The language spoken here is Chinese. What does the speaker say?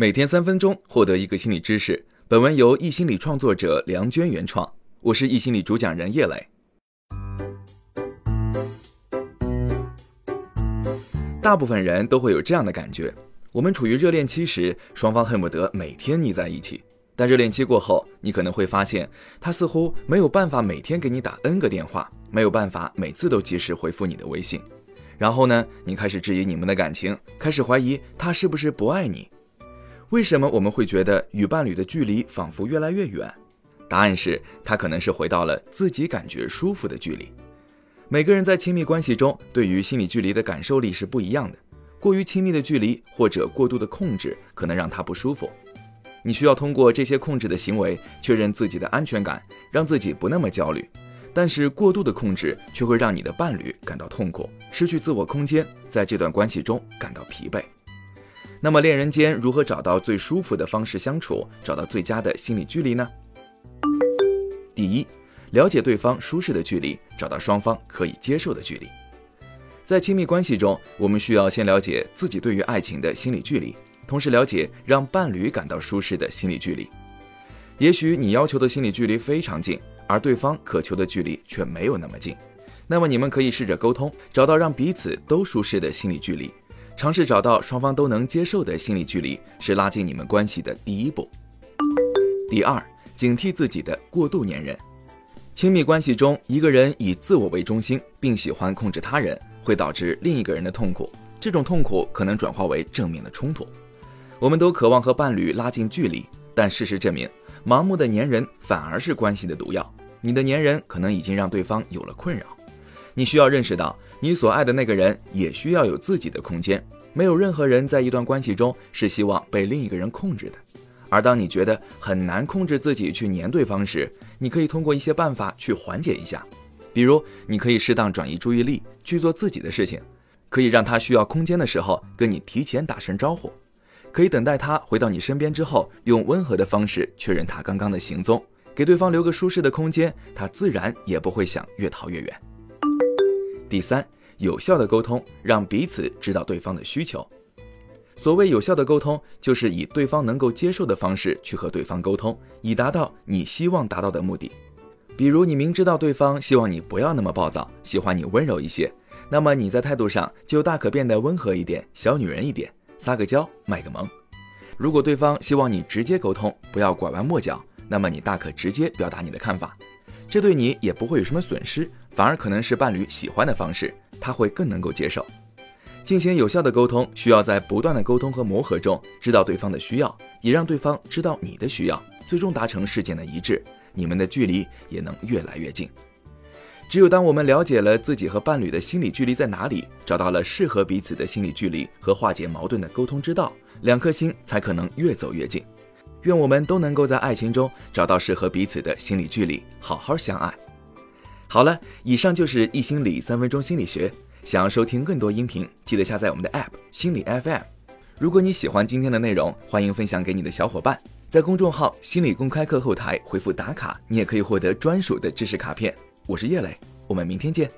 每天三分钟，获得一个心理知识。本文由易心理创作者梁娟原创，我是易心理主讲人叶磊。大部分人都会有这样的感觉：我们处于热恋期时，双方恨不得每天腻在一起。但热恋期过后，你可能会发现，他似乎没有办法每天给你打 N 个电话，没有办法每次都及时回复你的微信。然后呢，你开始质疑你们的感情，开始怀疑他是不是不爱你。为什么我们会觉得与伴侣的距离仿佛越来越远？答案是他可能是回到了自己感觉舒服的距离。每个人在亲密关系中对于心理距离的感受力是不一样的。过于亲密的距离或者过度的控制可能让他不舒服。你需要通过这些控制的行为确认自己的安全感，让自己不那么焦虑。但是过度的控制却会让你的伴侣感到痛苦，失去自我空间，在这段关系中感到疲惫。那么，恋人间如何找到最舒服的方式相处，找到最佳的心理距离呢？第一，了解对方舒适的距离，找到双方可以接受的距离。在亲密关系中，我们需要先了解自己对于爱情的心理距离，同时了解让伴侣感到舒适的心理距离。也许你要求的心理距离非常近，而对方渴求的距离却没有那么近。那么，你们可以试着沟通，找到让彼此都舒适的心理距离。尝试找到双方都能接受的心理距离，是拉近你们关系的第一步。第二，警惕自己的过度粘人。亲密关系中，一个人以自我为中心，并喜欢控制他人，会导致另一个人的痛苦。这种痛苦可能转化为正面的冲突。我们都渴望和伴侣拉近距离，但事实证明，盲目的粘人反而是关系的毒药。你的粘人可能已经让对方有了困扰。你需要认识到，你所爱的那个人也需要有自己的空间。没有任何人在一段关系中是希望被另一个人控制的。而当你觉得很难控制自己去黏对方时，你可以通过一些办法去缓解一下。比如，你可以适当转移注意力，去做自己的事情；可以让他需要空间的时候跟你提前打声招呼；可以等待他回到你身边之后，用温和的方式确认他刚刚的行踪，给对方留个舒适的空间，他自然也不会想越逃越远。第三，有效的沟通，让彼此知道对方的需求。所谓有效的沟通，就是以对方能够接受的方式去和对方沟通，以达到你希望达到的目的。比如，你明知道对方希望你不要那么暴躁，喜欢你温柔一些，那么你在态度上就大可变得温和一点，小女人一点，撒个娇，卖个萌。如果对方希望你直接沟通，不要拐弯抹角，那么你大可直接表达你的看法，这对你也不会有什么损失。反而可能是伴侣喜欢的方式，他会更能够接受。进行有效的沟通，需要在不断的沟通和磨合中，知道对方的需要，也让对方知道你的需要，最终达成事件的一致，你们的距离也能越来越近。只有当我们了解了自己和伴侣的心理距离在哪里，找到了适合彼此的心理距离和化解矛盾的沟通之道，两颗心才可能越走越近。愿我们都能够在爱情中找到适合彼此的心理距离，好好相爱。好了，以上就是易心理三分钟心理学。想要收听更多音频，记得下载我们的 App 心理 FM。如果你喜欢今天的内容，欢迎分享给你的小伙伴。在公众号“心理公开课”后台回复“打卡”，你也可以获得专属的知识卡片。我是叶磊，我们明天见。